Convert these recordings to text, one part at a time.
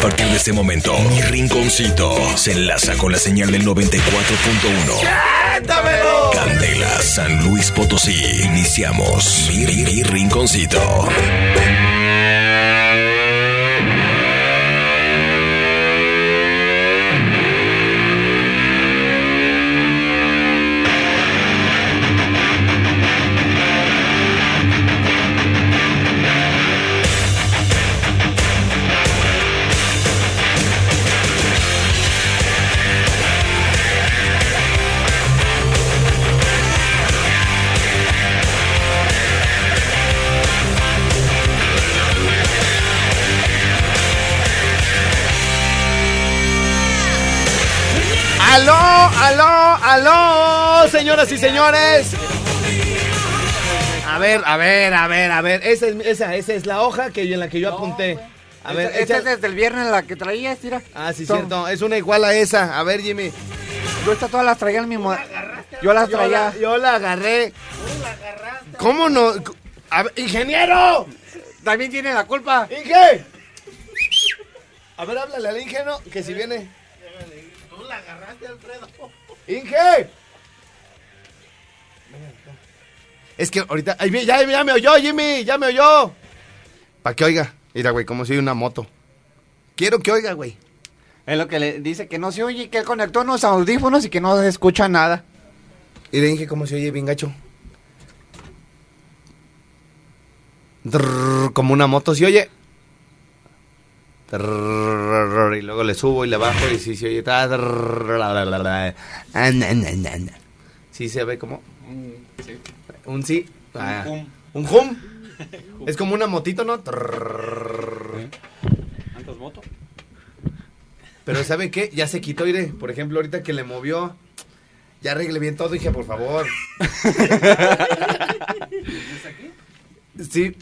A partir de este momento, mi rinconcito se enlaza con la señal del 94.1. Candela, San Luis Potosí. Iniciamos mi, mi- mi rinconcito. Aló, aló! Señoras y señores. A ver, a ver, a ver, a ver. Esa es, esa, esa es la hoja que, en la que yo apunté. A ver, Esta, esta es desde el viernes la que traías, tira. Ah, sí, Son- cierto. Es una igual a esa. A ver, Jimmy. Yo estas todas las traía el mismo. Yo las Yo traía. la, yo la agarré. ¿Cómo no? A ver, ¡Ingeniero! También tiene la culpa. ¡Inge! A ver, háblale al ingeniero que si viene. Tú la agarraste, Alfredo. ¡Inge! Es que ahorita. ay, ya, ya me oyó, Jimmy. Ya me oyó. Para que oiga. Mira, güey, como si una moto. Quiero que oiga, güey. Es lo que le dice que no se oye, que él conectó unos audífonos y que no se escucha nada. Y le dije cómo se oye bien gacho. Como una moto se oye. Y luego le subo y le bajo y si se oye. Sí se ve como. Un sí. Un hum. Es como una motito, ¿no? ¿Antes moto? Pero ¿sabe qué? Ya se quitó, iré. Por ejemplo, ahorita que le movió. Ya arregle bien todo, dije, por favor. Sí.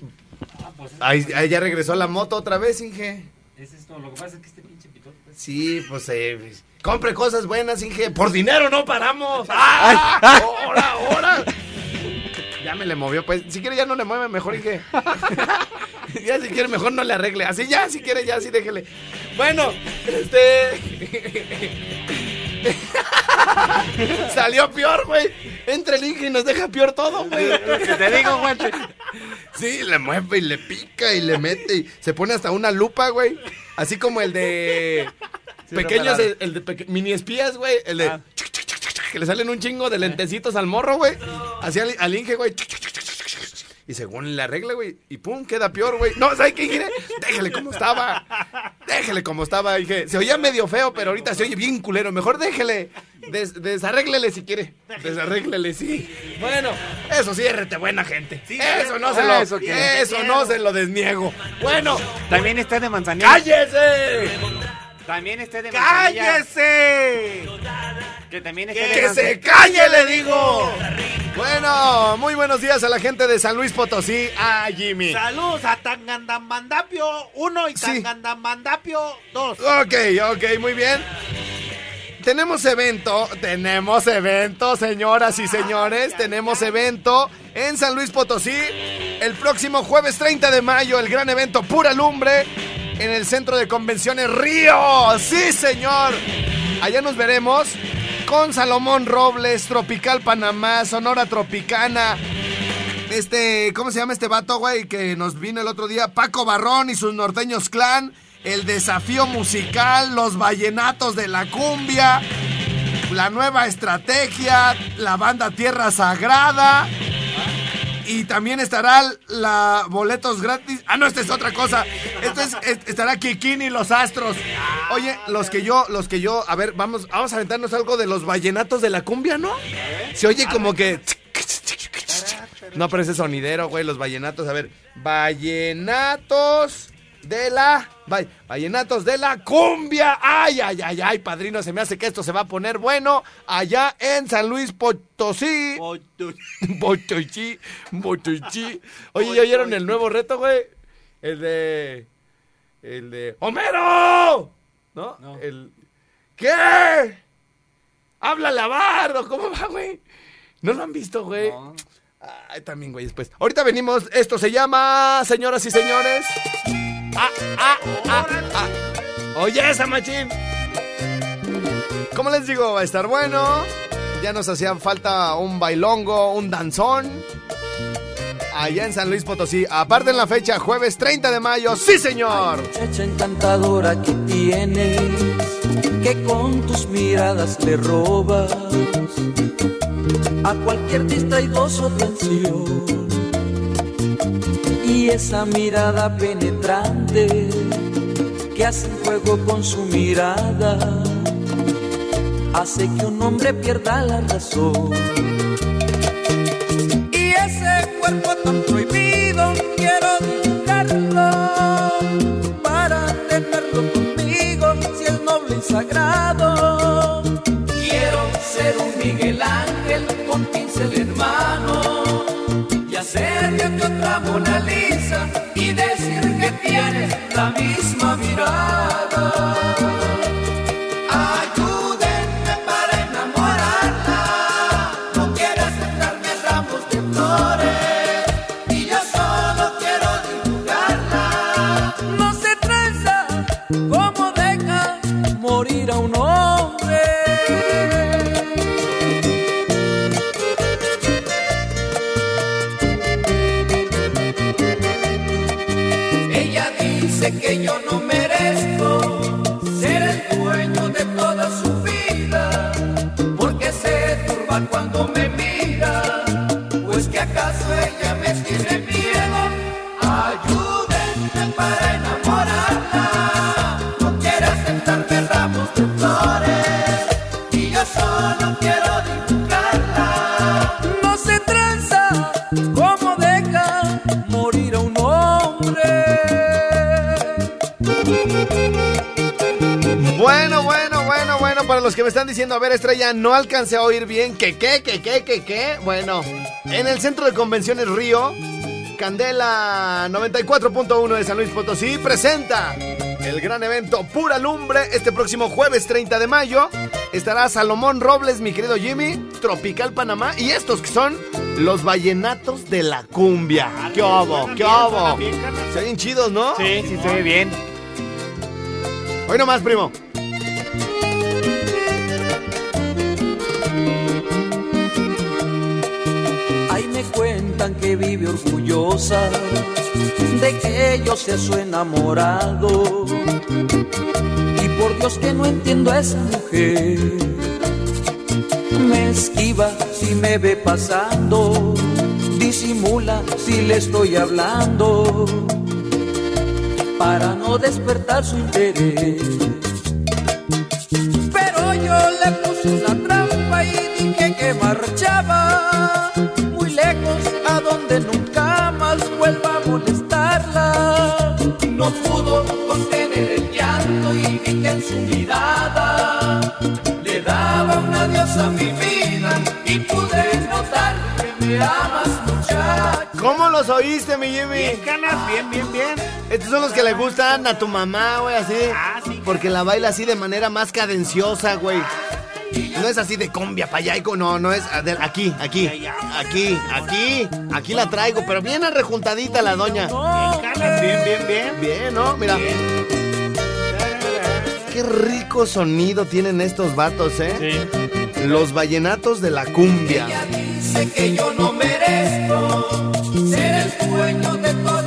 Ya regresó la moto otra vez, Inge. Es esto. Lo que pasa es que este pinche pitón. pues, Sí, pues eh, compre cosas buenas, Inge. Por dinero no paramos. ¡Ah! ¡Ahora, ahora! Ya me le movió, pues. Si quiere ya no le mueve, mejor Inge. ya si quiere mejor no le arregle. Así ya, si quiere ya, así déjele. Bueno, este... Salió peor, güey. Entra el Inge y nos deja peor todo, güey. Te digo, güey. Sí, le mueve y le pica y le mete y se pone hasta una lupa, güey. Así como el de pequeños, el, el de peque- mini espías, güey. El de que le salen un chingo de lentecitos al morro, güey. Así al, al Inge, güey. Y según le arregla, güey, y pum, queda peor, güey. No, ¿sabes qué, Inge? Déjale como estaba. Déjele como estaba, dije. Se oía medio feo, pero ahorita se oye bien culero. Mejor déjele. Des, desarréglele si quiere. Desarréglele, sí. Bueno, eso sí, RT buena gente. eso no se lo, Eso eso no se lo desniego. Bueno, También está de manzanilla. cállese. También de manzanilla. ¡Cállese! Que también está de ¡Que se calle, le digo! Bueno, muy buenos días a la gente de San Luis Potosí. A Jimmy. Saludos a Tangandamandapio 1 y Sí. Tangandamandapio 2. Ok, ok, muy bien. Tenemos evento, tenemos evento, señoras y señores, tenemos evento en San Luis Potosí el próximo jueves 30 de mayo, el gran evento Pura Lumbre en el Centro de Convenciones Río. Sí, señor. Allá nos veremos con Salomón Robles, Tropical Panamá, Sonora Tropicana. Este, ¿cómo se llama este vato, güey? Que nos vino el otro día. Paco Barrón y sus norteños clan. El desafío musical, los vallenatos de la cumbia. La nueva estrategia, la banda Tierra Sagrada. Y también estará la boletos gratis. Ah, no, esta es otra cosa. Esto es, es- estará Kikini y los Astros. Oye, los que yo, los que yo, a ver, vamos, vamos a aventarnos algo de los vallenatos de la cumbia, ¿no? Se oye como que. No, ese sonidero, güey, los vallenatos. A ver, vallenatos de la... Vallenatos de la cumbia. Ay, ay, ay, ay, padrino, se me hace que esto se va a poner bueno allá en San Luis Potosí. Potosí, Potosí. Oye, ¿ya oyeron el nuevo reto, güey? El de... El de... ¡Homero! ¿No? No. El... ¿Qué? ¡Habla Labardo! ¿Cómo va, güey? ¿No lo han visto, güey? No. Ay, también, güey, después. Ahorita venimos. Esto se llama, señoras y señores. Ah, ah, ah, ah. Oye, esa machín. Como les digo, va a estar bueno. Ya nos hacían falta un bailongo, un danzón. Allá en San Luis Potosí. Aparte en la fecha, jueves 30 de mayo. ¡Sí, señor! muchacha encantadora que tienes, que con tus miradas le robas a cualquier distraigoso atención. Y esa mirada penetrante que hace juego con su mirada hace que un hombre pierda la razón. Y ese cuerpo tan prohibido quiero dibujarlo para tenerlo conmigo si es noble y sagrado. Quiero ser un Miguel Ángel con pincel en hacerte que otra Mona Lisa y decir que tienes la misma mirada. Merezco ser me están diciendo, a ver, estrella, no alcancé a oír bien. ¿Qué, qué, qué, qué, qué, qué? Bueno, en el centro de convenciones Río, Candela 94.1 de San Luis Potosí presenta el gran evento Pura Lumbre este próximo jueves 30 de mayo. Estará Salomón Robles, mi querido Jimmy, Tropical Panamá y estos que son los vallenatos de la cumbia. ¡Qué obo, qué obo! Se ven chidos, ¿no? Sí, sí, se ve bien. Hoy nomás, primo. Cuentan que vive orgullosa de que yo sea su enamorado. Y por Dios que no entiendo a esa mujer. Me esquiva si me ve pasando, disimula si le estoy hablando, para no despertar su interés. Pero yo le puse una trampa y dije que marchaba donde nunca más vuelva a molestarla. No pudo contener el llanto y vi que en su mirada le daba un adiós a mi vida y pude notar que me amas muchacho. ¿Cómo los oíste, mi Jimmy? Bien, canas, bien, bien, bien. Estos son los que le gustan a tu mamá, güey, así. Ah, sí. Porque la baila así de manera más cadenciosa, güey. No es así de combia para allá, y co- no, no es a ver, aquí, aquí, aquí, aquí, aquí la traigo, pero bien arrejuntadita la doña. Bien, bien, bien. Bien, ¿no? Mira. Qué rico sonido tienen estos vatos, ¿eh? Los vallenatos de la cumbia. Ella dice que yo no merezco ser el dueño de toda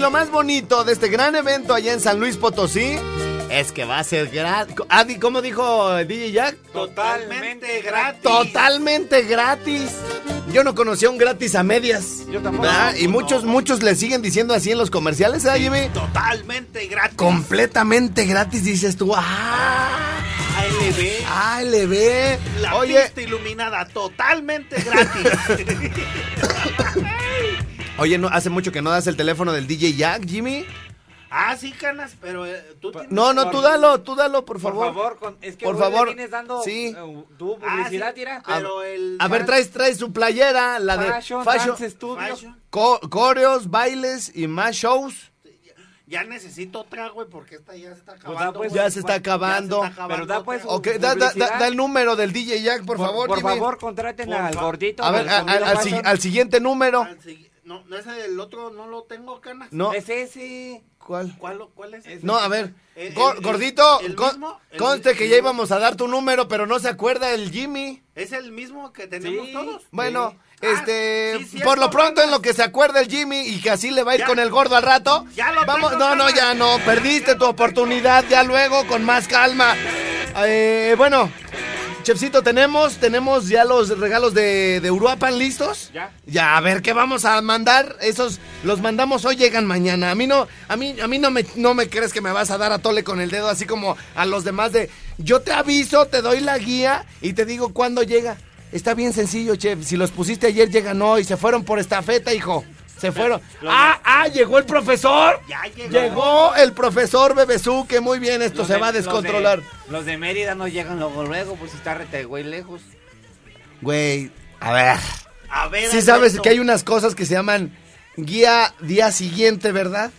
y lo más bonito de este gran evento allá en San Luis Potosí Es que va a ser gratis. Adi, ¿cómo dijo DJ Jack? Totalmente gratis. Totalmente gratis. Yo no conocía un gratis a medias. Yo tampoco. ¿verdad? Y No, muchos, no. muchos le siguen diciendo así en los comerciales, ¿eh, Jimmy? Totalmente gratis. Completamente gratis, dices tú. ¡Ah! ALB. ALB. La Oye, pista iluminada totalmente gratis. oye, no, hace mucho que no das el teléfono del DJ Jack, Jimmy. ah, sí, canas, pero eh, tú tienes. No, no, tú dalo, tú dalo, por Por favor. favor, con- es que Por güey, le favor. vienes dando Sí. eh, tu Ah, publicidad, sí, tira. Pero el. A ver, traes, traes su playera, la de Fashion, fashion, Dance Studio. Fashion. co- coreos, bailes y más shows. Ya necesito otra, güey, porque esta ya se está da, acabando. pues, güey. Ya se está acabando. Pero da, pues, otra. Ok, da, da- da- publicidad. da el número del DJ Jack, por, favor. por Jimmy. favor, contraten Por al fa- gordito. A ver, a- a- al, fashion. si- al siguiente número. Al sigui- No, no ese el otro no lo tengo, canas. No, Es ese. ¿cuál? ¿Cuál, cuál es? ese? No, a ver. El- Go- el- gordito, el con- mismo, el conste que ya íbamos a dar tu número, pero no se acuerda el Jimmy. ¿Es el mismo que tenemos Sí. todos? Bueno, Sí. este, Ah, sí, cierto, por lo pronto en lo que se acuerda el Jimmy y que así le va a ir Ya. con el gordo al rato. Ya lo Vamos, tengo, no, no, ya no, perdiste tu oportunidad, ya luego con más calma. Eh, bueno, Chefcito, tenemos, tenemos ya los regalos de, de Uruapan listos. Ya. Ya, a ver qué vamos a mandar. Esos los mandamos hoy, llegan mañana. A mí no, a mí, a mí no me, no me crees que me vas a dar a tole con el dedo, así como a los demás de. Yo te aviso, te doy la guía y te digo cuándo llega. Está bien sencillo, chef. Si los pusiste ayer, llegan hoy. Se fueron por estafeta, hijo. Se fueron. ¡Ah, ah! ¡Llegó el profesor! Ya llegó. Llegó el profesor Bebezú, que muy bien, esto Los se de- va a los de- descontrolar. Los de, Mérida no llegan luego, luego, pues está rete, güey, lejos. Güey, a ver. A ver. Sí sabes que hay unas cosas que se llaman guía día siguiente, ¿verdad?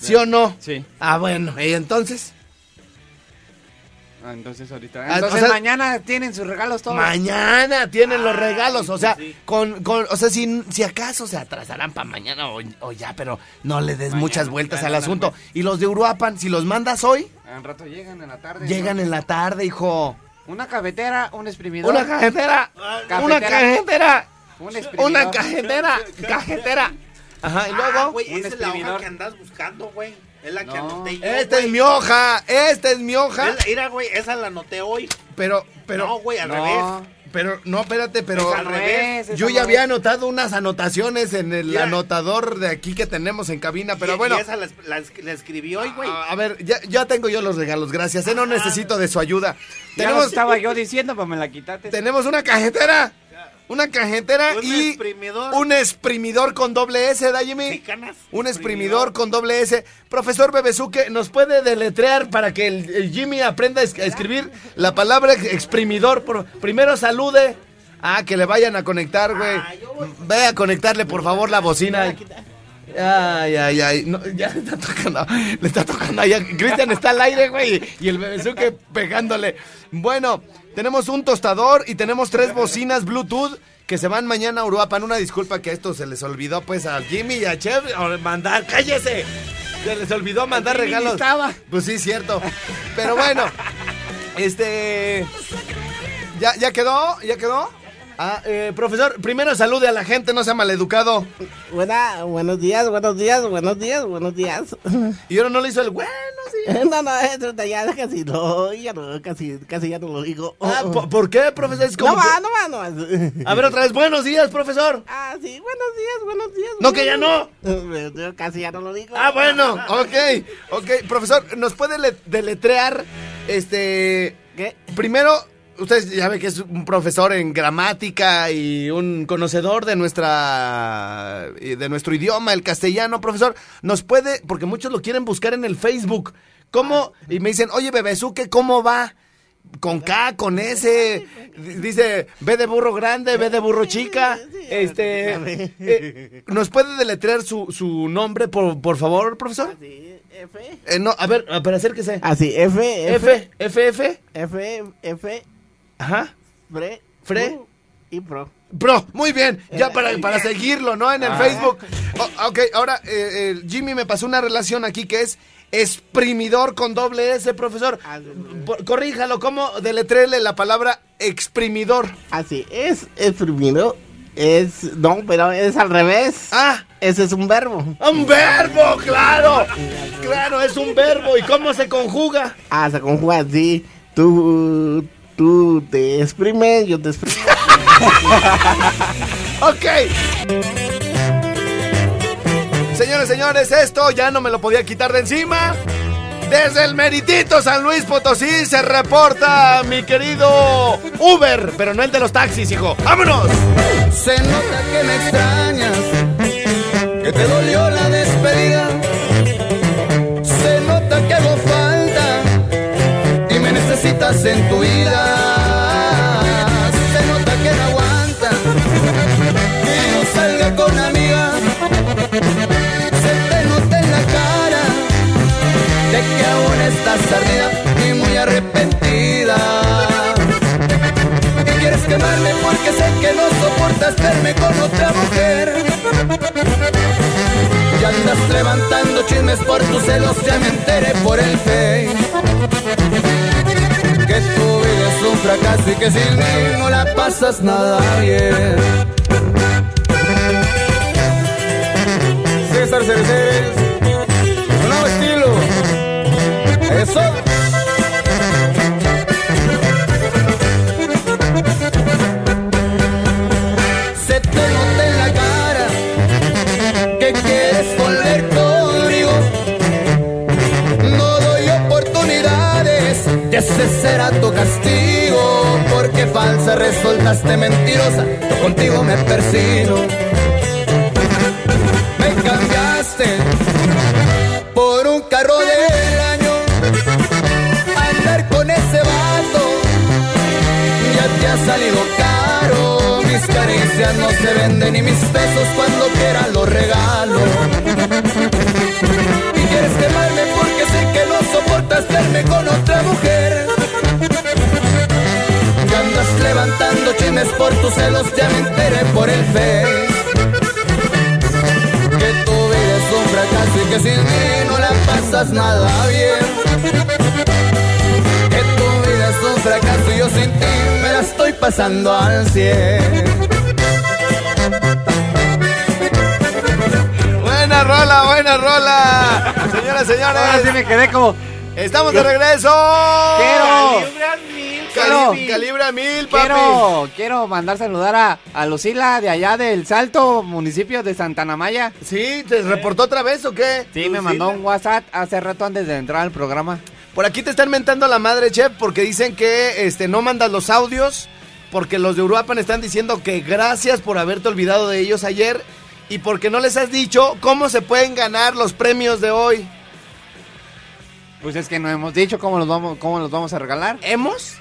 ¿Sí o no? Sí. Ah, bueno, y entonces, Ah, entonces ahorita. Ah, Entonces o sea- mañana tienen sus regalos todos. mañana tienen los regalos, o sea, sí. con, con, o sea, si, si acaso se atrasarán para mañana o, o ya, pero no le des Mañana, muchas vueltas al asunto. pues. Y los de Uruapan, si los mandas hoy, Al rato llegan en la tarde. llegan ¿no? en la tarde, hijo. Una cafetera, un exprimidor. Una cajetera, Cafetera. una cajetera, Un exprimidor. una cajetera, cajetera. Ajá, y Ah, luego, güey, un esa es la hoja que andas buscando, güey. Es la que No. anoté yo. esta es mi hoja, esta es mi hoja, Es la- Mira, güey, esa la anoté hoy. pero, pero, no, güey, al No. revés. pero, no, espérate, pero... Es al revés. Yo ya había anotado unas anotaciones en el Mira. anotador de aquí que tenemos en cabina, pero Y- bueno. Y esa la, la, la escribí hoy, güey. A, a ver, ya, ya tengo yo los regalos, gracias. eh, no necesito de su ayuda. Ya lo Tenemos, estaba yo diciendo, pero me la quitaste. tenemos una cajetera. Una cajetera Un y exprimidor. un exprimidor con doble S, ¿da, Jimmy? Sí, canas. Un exprimidor con doble S. Profesor Bebesuque, ¿nos puede deletrear para que el, el Jimmy aprenda a es- a escribir la palabra ex- exprimidor? Por- primero salude. Ah, que le vayan a conectar, güey. Ah, Ve a conectarle, por favor, la bocina. Ay, ay, ay. No, ya le está tocando. Le está tocando allá. Cristian está al aire, güey. Y el Bebesuque pegándole. Bueno, tenemos un tostador y tenemos tres bocinas Bluetooth que se van mañana a Uruapan. Una disculpa que a esto se les olvidó, pues, a Jimmy y a Chef mandar. ¡Cállese! Se les olvidó mandar Jimmy regalos. estaba. Pues sí, cierto. Pero bueno, este. ¿Ya, ya quedó? ¿Ya quedó? Ah, eh, profesor, primero salude a la gente, no sea maleducado. Buena, buenos días, buenos días, buenos días, buenos días. Y ahora no le hizo el bueno, sí. No, no, eso ya casi no, ya no, casi, casi ya no lo digo. Ah, ¿por, por qué, profesor? Es como no que- va, no va, no va. A ver, otra vez, buenos días, profesor. Ah, sí, buenos días, buenos días. No, que ya no. Yo casi ya no lo digo. Ah, bueno, ok, ok. Profesor, ¿nos puede le- deletrear, este... ¿Qué? Primero, usted ya ve que es un profesor en gramática y un conocedor de nuestra de nuestro idioma, el castellano, profesor. Nos puede, porque muchos lo quieren buscar en el Facebook. ¿Cómo? Y me dicen, oye, Bebesuque, ¿cómo va? Con K, con S, dice B de burro grande, B de burro chica. Este, eh, ¿nos puede deletrear su, su nombre, por, por favor, profesor? Sí, F. Eh, no, a ver, pero acérquese. Ah, sí, F, F, F, F, F. F, F, Ajá. Fre, Fre. Y Pro. Pro, muy bien, ya para, para seguirlo, ¿no? En el Facebook. O- ok, ahora eh, eh, Jimmy me pasó una relación aquí que es exprimidor con doble S, profesor. Ah. Por- corríjalo, ¿cómo deletrele la palabra exprimidor? Así es, exprimido, Es, no, pero es al revés. Ah, Ese es un verbo. un verbo, claro. Claro, es un verbo. ¿Y cómo se conjuga? Ah, se conjuga así. Tú, tú te exprimes, yo te exprimo. Ok. Señores, señores, esto ya no me lo podía quitar de encima. Desde el meritito San Luis Potosí se reporta mi querido Uber, pero no el de los taxis, hijo. ¡Vámonos! Se nota que me extrañas, que te dolió la en tu vida. Se nota que no aguanta que yo salga con amigas. Se te nota en la cara de que aún estás ardida y muy arrepentida. Y quieres quemarme porque sé que no soportas verme con otra mujer. Y andas levantando chismes por tus celos, ya me enteré por el Face. Que tu vida es un fracaso y que sin mí no la pasas nada bien. César Cereceres, será tu castigo. Porque falsa resultaste mentirosa, yo contigo me persino. Me cambiaste por un carro del año. Andar con ese vato ya te ha salido caro. Mis caricias no se venden y mis besos cuando quiera los regalo. Y quieres quemarme porque sé que no soportas verme con otra mujer. Levantando chismes por tus celos, ya me enteré por el Face. Que tu vida es un fracaso y que sin mí no la pasas nada bien. Que tu vida es un fracaso y yo sin ti me la estoy pasando al cien. Buena rola, buena rola. Señoras, señores. Ahora sí me quedé como. Estamos de regreso. Quiero. Quiero. Calibra mil, papi. Quiero, quiero mandar saludar a, a Lucila de allá del Salto, municipio de Santana Maya. ¿Sí? ¿Te reportó otra vez o qué? Sí, me mandó un WhatsApp hace rato antes de entrar al programa. Por aquí te están mentando la madre, chef, porque dicen que este no mandas los audios, porque los de Uruapan están diciendo que gracias por haberte olvidado de ellos ayer y porque no les has dicho cómo se pueden ganar los premios de hoy. Pues es que no hemos dicho cómo los vamos, cómo los vamos a regalar. ¿Hemos?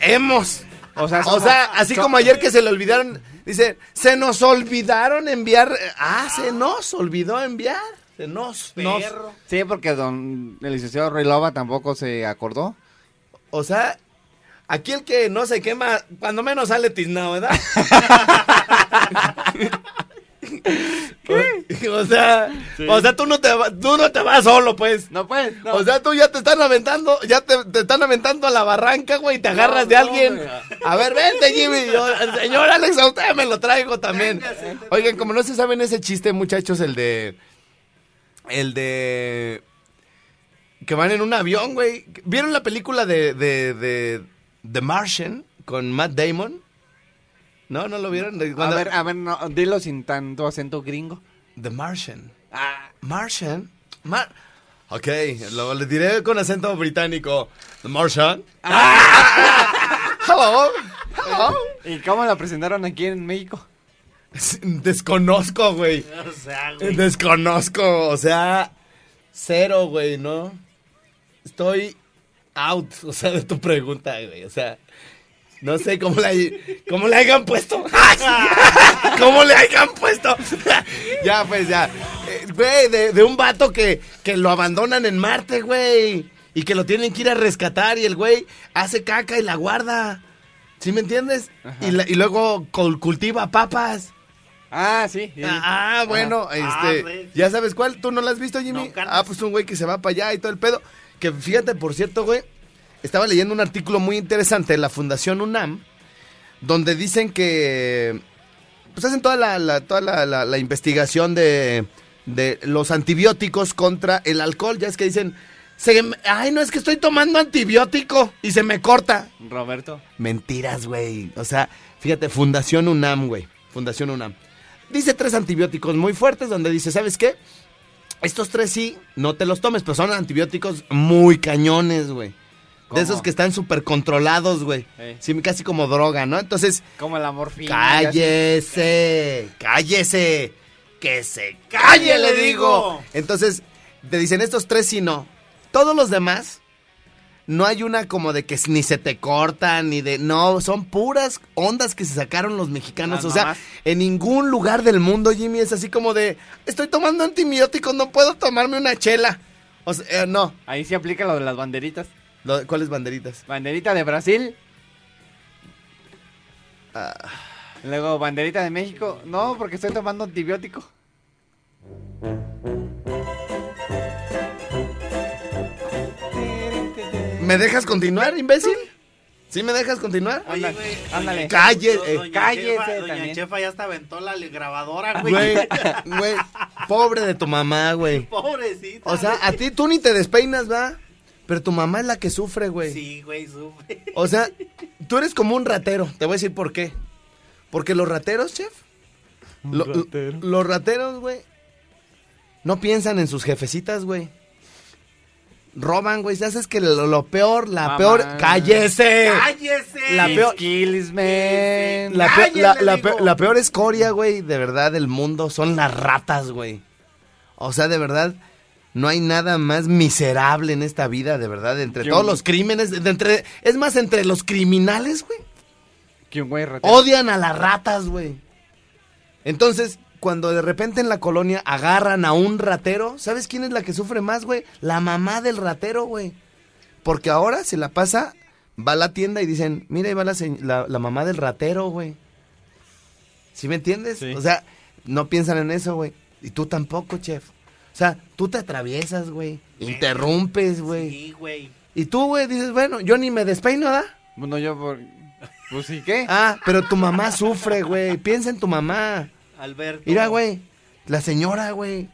Hemos. O sea, O sea, así como ayer que se le olvidaron, dice, se nos olvidaron enviar. Ah, se nos olvidó enviar. Se nos. nos. Sí, porque don el licenciado Roy Loba tampoco se acordó. O sea, aquí el que no se quema, cuando menos sale tiznado, ¿verdad? O sea, o sea, tú no te tú no te vas solo, pues. No pues, no. O sea, tú ya te están aventando, ya te, te están aventando a la barranca, güey, y te agarras de alguien. A ver, vente, Jimmy. Yo, señor Alex, a usted me lo traigo también. Oigan, como no se saben ese chiste, muchachos, el de. El de. Que van en un avión, güey. ¿Vieron la película de, de, de The Martian con Matt Damon? ¿No? ¿No lo vieron? A ver, a ver, no, dilo sin tanto acento gringo. The Martian. Ah, Martian. Mar ok, lo le diré con acento británico. The Martian. Hello. Hello. ¿Y cómo la presentaron aquí en México? Desconozco, güey. O sea, güey. Desconozco, o sea, cero, güey, ¿no? Estoy out, o sea, de tu pregunta, güey, o sea, no sé cómo le, cómo le hayan puesto. ¿Cómo le hayan puesto? ya, pues, ya. Eh, Güey, de, de un vato que, que lo abandonan en Marte, güey, y que lo tienen que ir a rescatar y el güey hace caca y la guarda. ¿Sí me entiendes? Y, la- y luego cul- cultiva papas. Ah, sí. sí. Ah, bueno, Ah, este. ¿ya sabes cuál? ¿Tú no la has visto, Jimmy? No, ah, pues un güey que se va para allá y todo el pedo. Que fíjate, por cierto, güey, estaba leyendo un artículo muy interesante de la Fundación UNAM, donde dicen que pues hacen toda la, la- toda la, la- la investigación de, de los antibióticos contra el alcohol. Ya es que dicen, se ay, no es que estoy tomando antibiótico y se me corta. Roberto. Mentiras, güey. O sea, fíjate, Fundación UNAM, güey. Fundación UNAM. Dice tres antibióticos muy fuertes donde dice, ¿sabes qué? Estos tres sí, no te los tomes, pero son antibióticos muy cañones, güey. ¿Cómo? De esos que están súper controlados, güey. Ey. Sí, casi como droga, ¿no? Entonces, Como la morfina. cállese, cállese. Que se calle, le digo. Entonces, te dicen estos tres sí no. Todos los demás, no hay una como de que ni se te cortan, ni de... No, son puras ondas que se sacaron los mexicanos. O sea, en ningún lugar del mundo, Jimmy, es así como de... Estoy tomando antibióticos, no puedo tomarme una chela. O sea, eh, no. Ahí sí aplica lo de las banderitas. Lo- ¿Cuáles banderitas? Banderita de Brasil. Ah. Luego banderita de México. No, porque estoy tomando antibiótico. ¿Me dejas continuar, imbécil? ¿Sí me dejas continuar? Oye, Ándale, güey. ándale. doña- Calle, do- eh, doña cállese Chefa- Doña también. Chefa ya hasta aventó la grabadora, güey. Güey, güey, pobre de tu mamá, güey. Pobrecita. O sea, a ti tú ni te despeinas, ¿va? Pero tu mamá es la que sufre, güey. Sí, güey, sufre. O sea, tú eres como un ratero. Te voy a decir por qué. Porque los rateros, chef. lo- los rateros, güey. No piensan en sus jefecitas, güey. Roban, güey. Ya sabes que lo, lo peor, la Mamá. peor. ¡Cállese! ¡Cállese! La peor- Kills, man. La, pe- la- la digo. pe- la peor escoria, güey, de verdad, del mundo son las ratas, güey. O sea, de verdad, no hay nada más miserable en esta vida, de verdad, entre Yo- todos los crímenes, de entre, es más, entre los criminales, güey, Que un güey ratero. odian a las ratas, güey. Entonces, cuando de repente en la colonia agarran a un ratero, ¿sabes quién es la que sufre más, güey? La mamá del ratero, güey. Porque ahora se la pasa, va a la tienda y dicen, mira, ahí va la, la- la mamá del ratero, güey. ¿Sí me entiendes? Sí. O sea, no piensan en eso, güey. Y tú tampoco, chef. O sea, tú te atraviesas, güey. Interrumpes, güey. Sí, güey. Y tú, güey, dices, bueno, yo ni me despeino, ¿da? Bueno, yo por... Pues sí, ¿qué? Ah, pero tu mamá sufre, güey. Piensa en tu mamá. Alberto. Mira, güey, la señora, güey,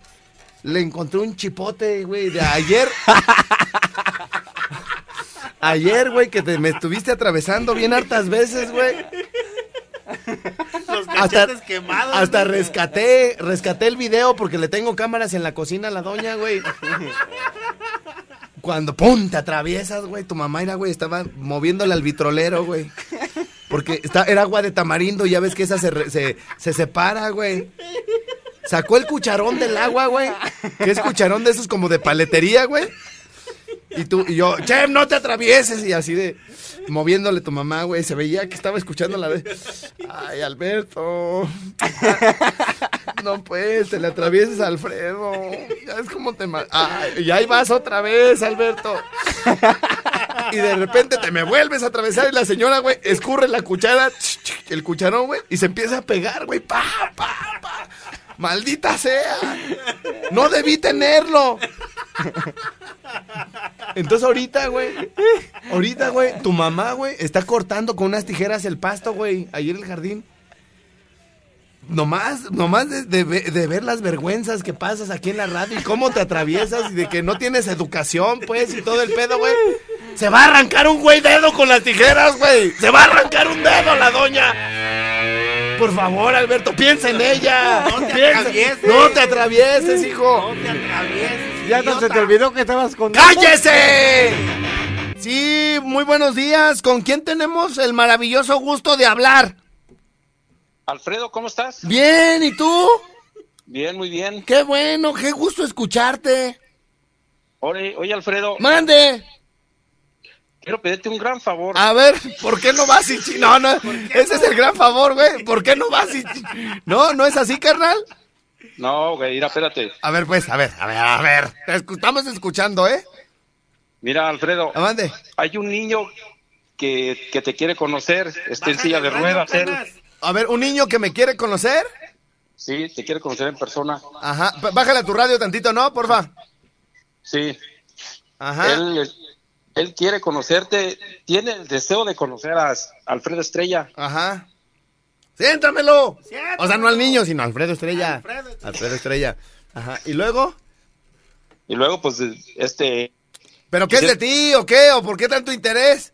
le encontré un chipote, güey, de ayer. ayer, güey, que te, me estuviste atravesando bien hartas veces, güey. Los Hasta, quemados. hasta güey. rescaté, rescaté el video porque le tengo cámaras en la cocina a la doña, güey. Cuando, pum, te atraviesas, güey, tu mamá era, güey, estaba moviéndole al vitrolero, güey. Porque está, era agua de tamarindo, y ya ves que esa se, se, se separa, güey. Sacó el cucharón del agua, güey. Que es cucharón de esos como de paletería, güey. Y tú, y yo, chef, no te atravieses. Y así de, moviéndole tu mamá, güey. Se veía que estaba escuchando la de, ay, Alberto. No, pues, te le atravieses a Alfredo. Ya es como te... Ay, y ahí vas otra vez, Alberto. Y de repente te me vuelves a atravesar y la señora, güey, escurre la cuchara, el cucharón, güey, y se empieza a pegar, güey, pa, pa, pa. Maldita sea. No debí tenerlo. Entonces ahorita, güey, ahorita, güey, tu mamá, güey, está cortando con unas tijeras el pasto, güey, ahí en el jardín. Nomás, nomás de, de de ver las vergüenzas que pasas aquí en la radio y cómo te atraviesas y de que no tienes educación, pues, y todo el pedo, güey. Se va a arrancar un güey dedo con las tijeras, güey. Se va a arrancar un dedo la doña. Por favor, Alberto, piensa en ella. No te Piensa- atravieses. No te atravieses, hijo. No te atravieses. Ya no se te olvidó que estabas con... ¡Cállese! Sí, muy buenos días. ¿Con quién tenemos el maravilloso gusto de hablar? Alfredo, ¿cómo estás? Bien, ¿y tú? Bien, muy bien. Qué bueno, qué gusto escucharte. Oye, oye, Alfredo, Mande. quiero pedirte un gran favor. A ver, ¿por qué no vas y No, no, ese es el gran favor, güey. ¿Por qué no vas y No, no es así, carnal. No, güey, mira, espérate. A ver, pues, a ver, a ver, a ver. Te escu- estamos escuchando, ¿eh? Mira, Alfredo, Mande. hay un niño que, que te quiere conocer, está en silla de ruedas, él. A ver, un niño que me quiere conocer. Sí, te quiere conocer en persona. Ajá. Bájale a tu radio tantito, ¿no? Porfa. Sí, Ajá. él, él quiere conocerte, tiene el deseo de conocer a Alfredo Estrella. Ajá. Siéntamelo. O sea, no al niño, sino a Alfredo Estrella. Alfredo Estrella. Ajá. ¿Y luego? Y luego, pues, este, ¿Pero qué es de ti o qué? ¿O por qué tanto interés?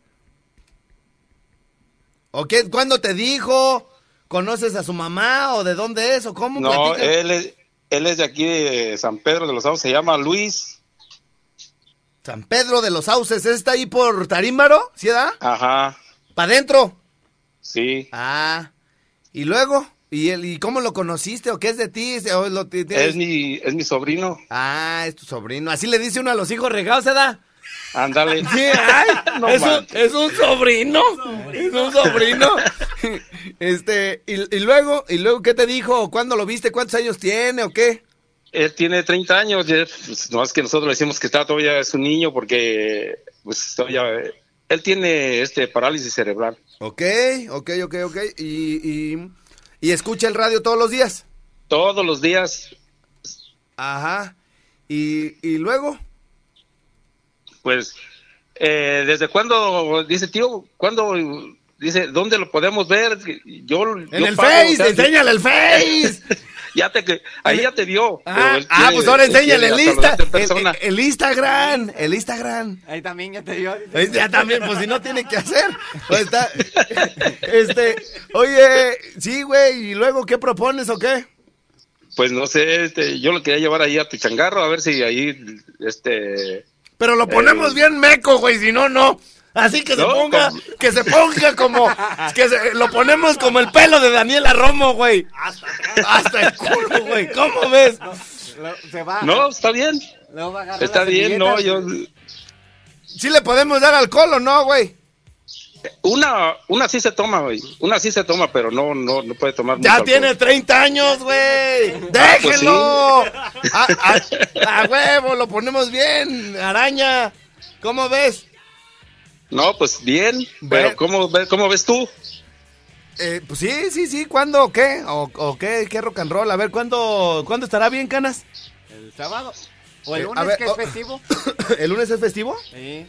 ¿O qué? ¿Cuándo te dijo? ¿Conoces a su mamá o de dónde es o cómo? no, Platica. él es, él es de aquí de San Pedro de los Sauces, se llama Luis. San Pedro de los Sauces, ¿ese ¿está ahí por Tarímbaro? ¿Sí da? Ajá, ¿Para adentro? sí. Ah. ¿Y luego? ¿Y, él, ¿Y cómo lo conociste o qué es de ti? ¿O lo ti- tienes- Es mi, es mi sobrino. Ah, es tu sobrino. Así le dice uno a los hijos regados, ¿se da? Ándale. Sí, No es, un, es un sobrino. Es un sobrino. Este, y, y luego, y luego, ¿qué te dijo? ¿Cuándo lo viste? ¿Cuántos años tiene o qué? Él tiene 30 años, pues, no es que nosotros le decimos que está todavía es un niño porque pues todavía él tiene este parálisis cerebral. Ok, ok, ok, ok. Y, y, y escucha el radio todos los días. Todos los días, Ajá. Y, y luego, pues, eh, ¿desde cuándo? Dice, tío, ¿cuándo? Dice, ¿dónde lo podemos ver? Yo, en el Face, enséñale el Face. ya te, que- ahí ya te vio. Ah, ah, pues ahora enséñale el, Insta, el, persona. el- el Instagram, el Instagram. Ahí también ya te dio. Ahí Ya también, pues si no tiene que hacer. Pues está, este, oye, sí, güey, y luego, ¿qué propones o qué? Pues no sé, este, yo lo quería llevar ahí a tu changarro, a ver si ahí, este... Pero lo ponemos Eh. bien meco, güey, si no, no. Así que se No, ponga, como- que se ponga como, que se- lo ponemos como el pelo de Daniela Romo, güey. Hasta el culo, güey. ¿Cómo ves? Lo- se va. No, está bien, va a está bien, no, yo... Sí le podemos dar alcohol o no, güey. Una, una sí se toma, güey, una sí se toma, pero no, no, no puede tomar mucho Ya alcohol. tiene 30 años, güey. pues Déjenlo. a, a- a huevo, lo ponemos bien, araña. ¿Cómo ves? No, pues bien, pero ¿cómo, cómo ves tú? Eh, pues sí, sí, sí. ¿Cuándo o qué? ¿O, o qué, qué rock and roll? A ver, ¿cuándo, ¿cuándo estará bien, Canas? El sábado. O el Eh, lunes ver, que es oh. festivo. ¿El lunes es festivo? Sí.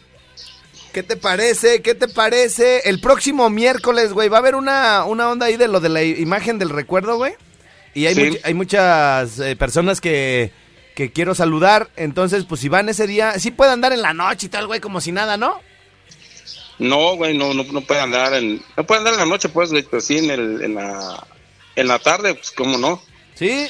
¿Qué te parece? ¿Qué te parece? El próximo miércoles, güey, va a haber una, una onda ahí de lo de la imagen del recuerdo, güey. Y hay, Sí. much- hay muchas eh, personas que, que quiero saludar. Entonces, pues si van ese día, sí puede andar en la noche y tal, güey, como si nada, ¿no? No, güey, no, no, no puede andar en, no puede andar en la noche, pues, güey, pero sí en, el, en la, en la tarde, pues, cómo no. ¿Sí?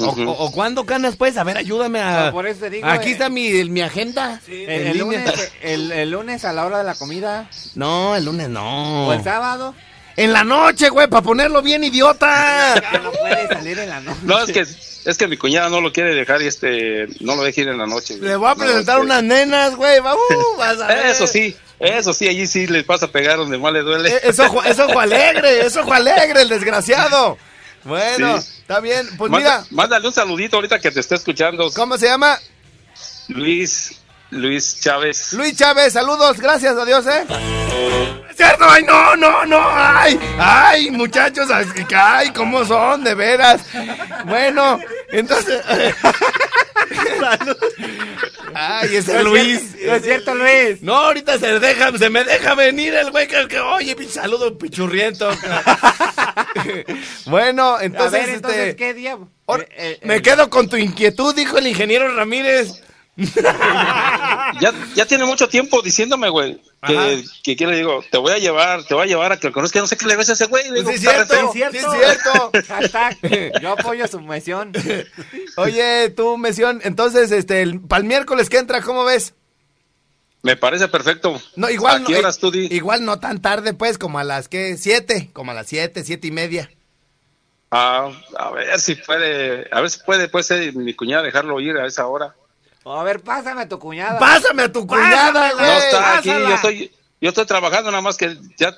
O, o cuándo, Canas, pues? A ver, ayúdame a... No, por eso te digo, Aquí eh. está mi, mi agenda. El, en el lunes, el, el lunes a la hora de la comida. No, el lunes no. O el sábado. En la noche, güey, para ponerlo bien idiota. Que no puede salir en la noche. No, es que, es que mi cuñada no lo quiere dejar y este, no lo deja ir en la noche. güey. Le voy a presentar unas nenas, güey. va, uh, vas a ver. Eso sí, eso sí, allí sí les pasa a pegar donde más le duele. Eh, Es ojo, es ojo alegre, es ojo alegre, el desgraciado. Bueno, Sí. está bien. Pues Manda- mira, Mándale un saludito ahorita que te esté escuchando. ¿cómo se llama? Luis, Luis Chávez. Luis Chávez, saludos, gracias a Dios, ¿eh? Ay, no, no, no, ay, ay, muchachos, ay, cómo son, de veras. Bueno, entonces. Ay, ese Luis. No es cierto, Luis. No, ahorita se deja, se me deja venir el güey que, que, oye, saludo pichurriento. bueno, A entonces, ver, entonces, este, ¿qué ahora- Eh, eh, me eh, quedo con tu inquietud, dijo el ingeniero Ramírez. Ya, ya tiene mucho tiempo diciéndome, güey, Ajá. que, que quiero, digo, te voy a llevar, te voy a llevar a que lo conozca, no sé qué le ves a ese güey. Le Sí, digo, es "Está re cierto, feo". sí, es cierto. Hashtag, yo apoyo su moción. Oye, tú, Mesión, entonces, este, para el miércoles que entra, ¿cómo ves? Me parece perfecto. No, igual ¿A qué no, horas i- tú di? Igual no tan tarde, pues, como a las, ¿qué? Siete, como a las siete, siete y media. Ah, a ver si puede, a ver si puede, pues, eh, mi cuñada dejarlo ir a esa hora. A ver, pásame a tu cuñada. Pásame a tu cuñada, No güey. está aquí, yo estoy, yo estoy trabajando, nada más que ya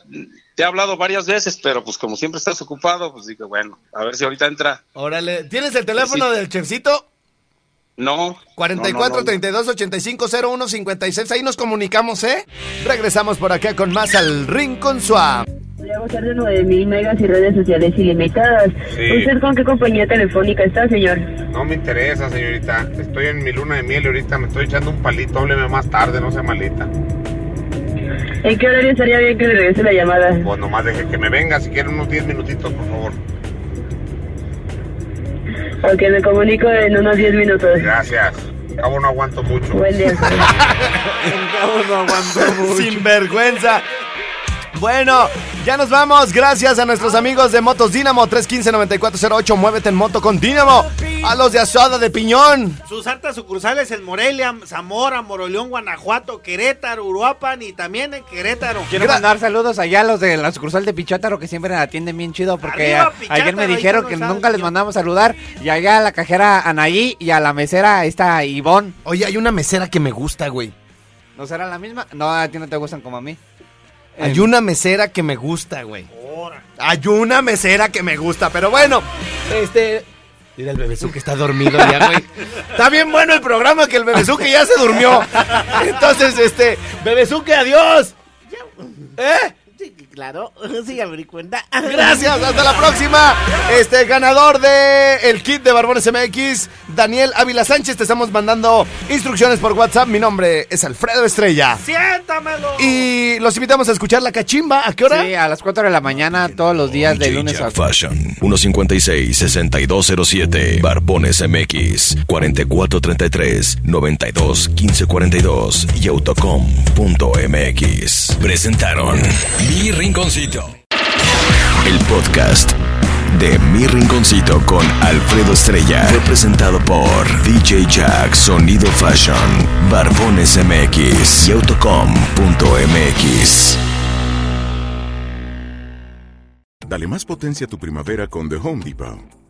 te he hablado varias veces, pero pues como siempre estás ocupado, pues digo, bueno, a ver si ahorita entra. Órale, ¿tienes el teléfono Sí. del chefcito? No. 44 no, no, no. 32 85 01 56. Ahí nos comunicamos, ¿eh? Regresamos por acá con más al Rincón Suá. Gozar de 9000 megas y redes sociales ilimitadas. Sí. ¿Usted con qué compañía telefónica está, señor? No me interesa, señorita. Estoy en mi luna de miel y ahorita me estoy echando un palito. Hábleme más tarde, no sea malita. ¿En qué horario estaría bien que le regrese la llamada? Pues nomás deje que me venga, si quiere unos 10 minutitos, por favor. Ok, me comunico en unos 10 minutos. Gracias. Cabo no aguanto mucho. Buen día. Sin vergüenza. Bueno, ya nos vamos. Gracias a nuestros amigos de Motos Dínamo 315-9408. Muévete en moto con Dínamo. A los de Asada de Piñón. Sus altas sucursales en Morelia, Zamora, Moroleón, Guanajuato, Querétaro, Uruapan y también en Querétaro. Quiero mandar saludos allá a los de la sucursal de Pichátaro que siempre atienden bien chido porque Arriba, a- Pichátaro, ayer me dijeron que nunca les mandamos saludar y allá a la cajera Anaí y a la mesera esta Ivonne. Oye, hay una mesera que me gusta, güey. ¿No será la misma? No, a ti no te gustan como a mí. Hay una mesera que me gusta, güey. Hay una mesera que me gusta, pero bueno, este. Mira el bebezú que está dormido ya, güey. Está bien bueno el programa que el bebezú que ya se durmió. Entonces, este, bebezú que adiós. ¿Eh? Claro, sí, ya me di cuenta. Gracias, hasta la próxima. Este ganador de el kit de Barbones MX, Daniel Ávila Sánchez, te estamos mandando instrucciones por WhatsApp. Mi nombre es Alfredo Estrella. ¡Siéntamelo! Y los invitamos a escuchar la cachimba. ¿A qué hora? Sí, a las 4 de la mañana todos los días de lunes a Fashion 156-6207 Barbones MX 4433-92-1542 y autocom.mx Presentaron Mi Rinconcito El podcast de Mi Rinconcito con Alfredo Estrella fue presentado por DJ Jack Sonido Fashion Barbones MX y autocom.mx Dale más potencia a tu primavera con The Home Depot.